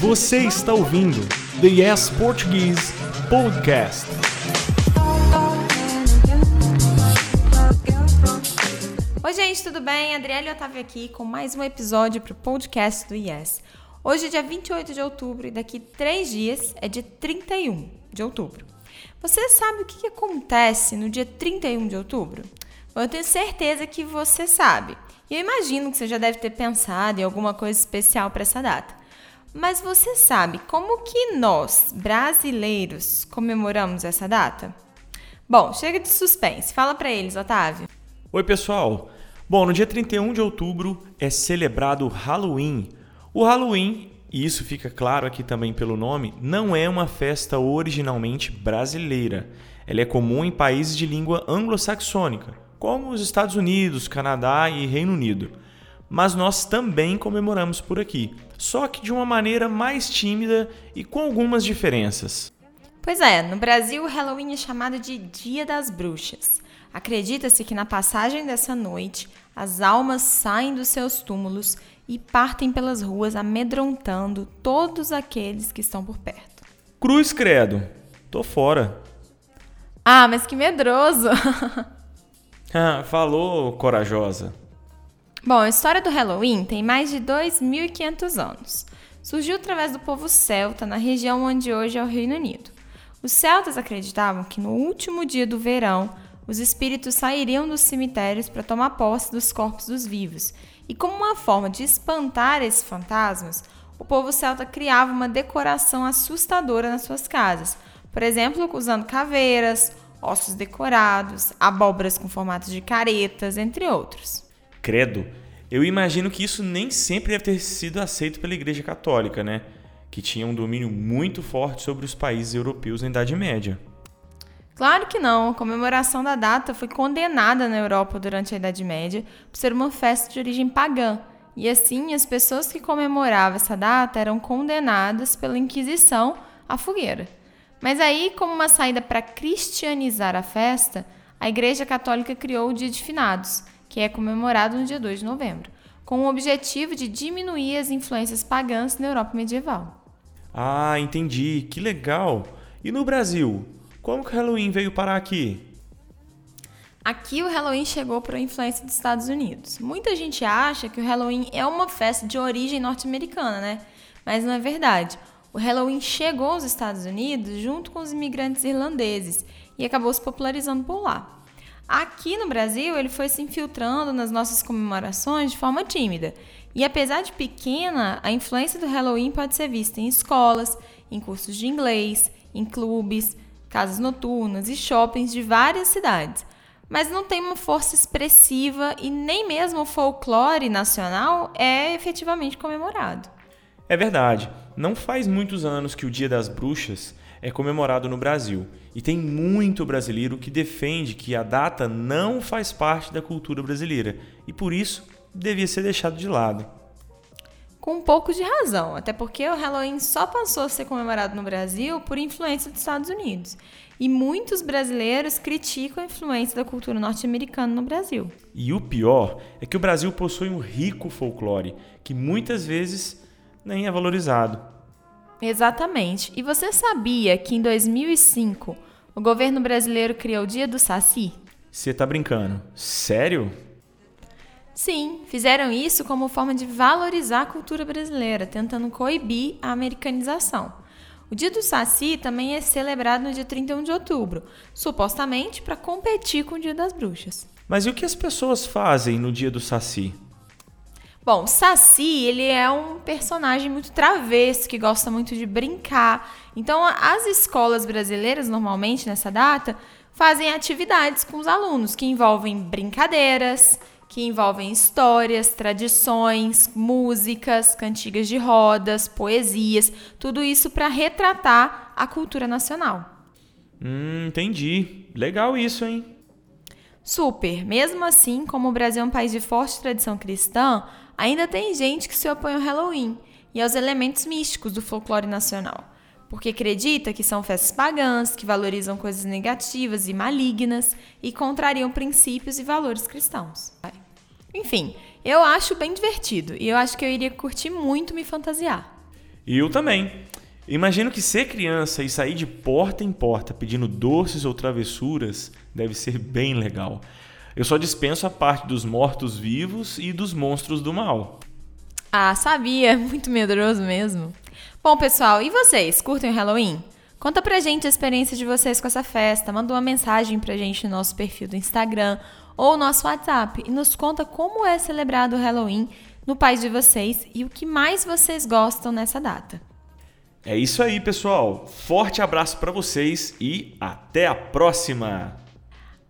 Você está ouvindo The Yes Portuguese Podcast. Oi, gente, tudo bem? Adriele Otávio aqui com mais um episódio para o podcast do Yes. Hoje é dia 28 de outubro e daqui três dias é dia 31 de outubro. Você sabe o que, acontece no dia 31 de outubro? Eu tenho certeza que você sabe. E eu imagino que você já deve ter pensado em alguma coisa especial para essa data. Mas você sabe como que nós, brasileiros, comemoramos essa data? Bom, chega de suspense. Fala para eles, Otávio. Oi, pessoal. Bom, no dia 31 de outubro é celebrado Halloween. O Halloween e isso fica claro aqui também pelo nome, não é uma festa originalmente brasileira. Ela é comum em países de língua anglo-saxônica, como os Estados Unidos, Canadá e Reino Unido. Mas nós também comemoramos por aqui, só que de uma maneira mais tímida e com algumas diferenças. Pois é, no Brasil o Halloween é chamado de Dia das Bruxas. Acredita-se que na passagem dessa noite as almas saem dos seus túmulos e partem pelas ruas amedrontando todos aqueles que estão por perto. Cruz credo, tô fora. Ah, mas que medroso! ah, falou, corajosa. Bom, a história do Halloween tem mais de 2.500 anos. Surgiu através do povo celta na região onde hoje é o Reino Unido. Os celtas acreditavam que no último dia do verão, os espíritos sairiam dos cemitérios para tomar posse dos corpos dos vivos e como uma forma de espantar esses fantasmas, o povo celta criava uma decoração assustadora nas suas casas. Por exemplo, usando caveiras, ossos decorados, abóboras com formatos de caretas, entre outros. Credo, eu imagino que isso nem sempre deve ter sido aceito pela Igreja Católica, né? Que tinha um domínio muito forte sobre os países europeus na Idade Média. Claro que não. A comemoração da data foi condenada na Europa durante a Idade Média por ser uma festa de origem pagã. E assim, as pessoas que comemoravam essa data eram condenadas pela Inquisição à fogueira. Mas aí, como uma saída para cristianizar a festa, a Igreja Católica criou o Dia de Finados, que é comemorado no dia 2 de novembro, com o objetivo de diminuir as influências pagãs na Europa medieval. Ah, entendi. Que legal. E no Brasil? Como que o Halloween veio parar aqui? Aqui o Halloween chegou por influência dos Estados Unidos. Muita gente acha que o Halloween é uma festa de origem norte-americana, né? Mas não é verdade. O Halloween chegou aos Estados Unidos junto com os imigrantes irlandeses e acabou se popularizando por lá. Aqui no Brasil, ele foi se infiltrando nas nossas comemorações de forma tímida. E apesar de pequena, a influência do Halloween pode ser vista em escolas, em cursos de inglês, em clubes, casas noturnas e shoppings de várias cidades, mas não tem uma força expressiva e nem mesmo o folclore nacional é efetivamente comemorado. É verdade. Não faz muitos anos que o Dia das Bruxas é comemorado no Brasil e tem muito brasileiro que defende que a data não faz parte da cultura brasileira e por isso devia ser deixado de lado com um pouco de razão, até porque o Halloween só passou a ser comemorado no Brasil por influência dos Estados Unidos. E muitos brasileiros criticam a influência da cultura norte-americana no Brasil. E o pior é que o Brasil possui um rico folclore que muitas vezes nem é valorizado. Exatamente. E você sabia que em 2005 o governo brasileiro criou o Dia do Saci? Você tá brincando? Sério? Sim, fizeram isso como forma de valorizar a cultura brasileira, tentando coibir a americanização. O Dia do Saci também é celebrado no dia 31 de outubro, supostamente para competir com o Dia das Bruxas. Mas e o que as pessoas fazem no Dia do Saci? Bom, Saci, ele é um personagem muito travesso, que gosta muito de brincar. Então, as escolas brasileiras, normalmente, nessa data, fazem atividades com os alunos, que envolvem brincadeiras, que envolvem histórias, tradições, músicas, cantigas de rodas, poesias, tudo isso para retratar a cultura nacional. Hum, entendi. Legal isso, hein? Super. Mesmo assim, como o Brasil é um país de forte tradição cristã, ainda tem gente que se opõe ao Halloween e aos elementos místicos do folclore nacional, porque acredita que são festas pagãs, que valorizam coisas negativas e malignas e contrariam princípios e valores cristãos. Enfim, Eu acho bem divertido e eu acho que eu iria curtir muito me fantasiar. E eu também. Imagino que ser criança e sair de porta em porta pedindo doces ou travessuras deve ser bem legal. Eu só dispenso a parte dos mortos-vivos e dos monstros do mal. Ah, sabia, muito medroso mesmo. Bom, pessoal, e vocês? Curtem o Halloween? Conta pra gente a experiência de vocês com essa festa, manda uma mensagem pra gente no nosso perfil do Instagram ou nosso WhatsApp e nos conta como é celebrado o Halloween no país de vocês e o que mais vocês gostam nessa data. É isso aí, pessoal. Forte abraço para vocês e até a próxima.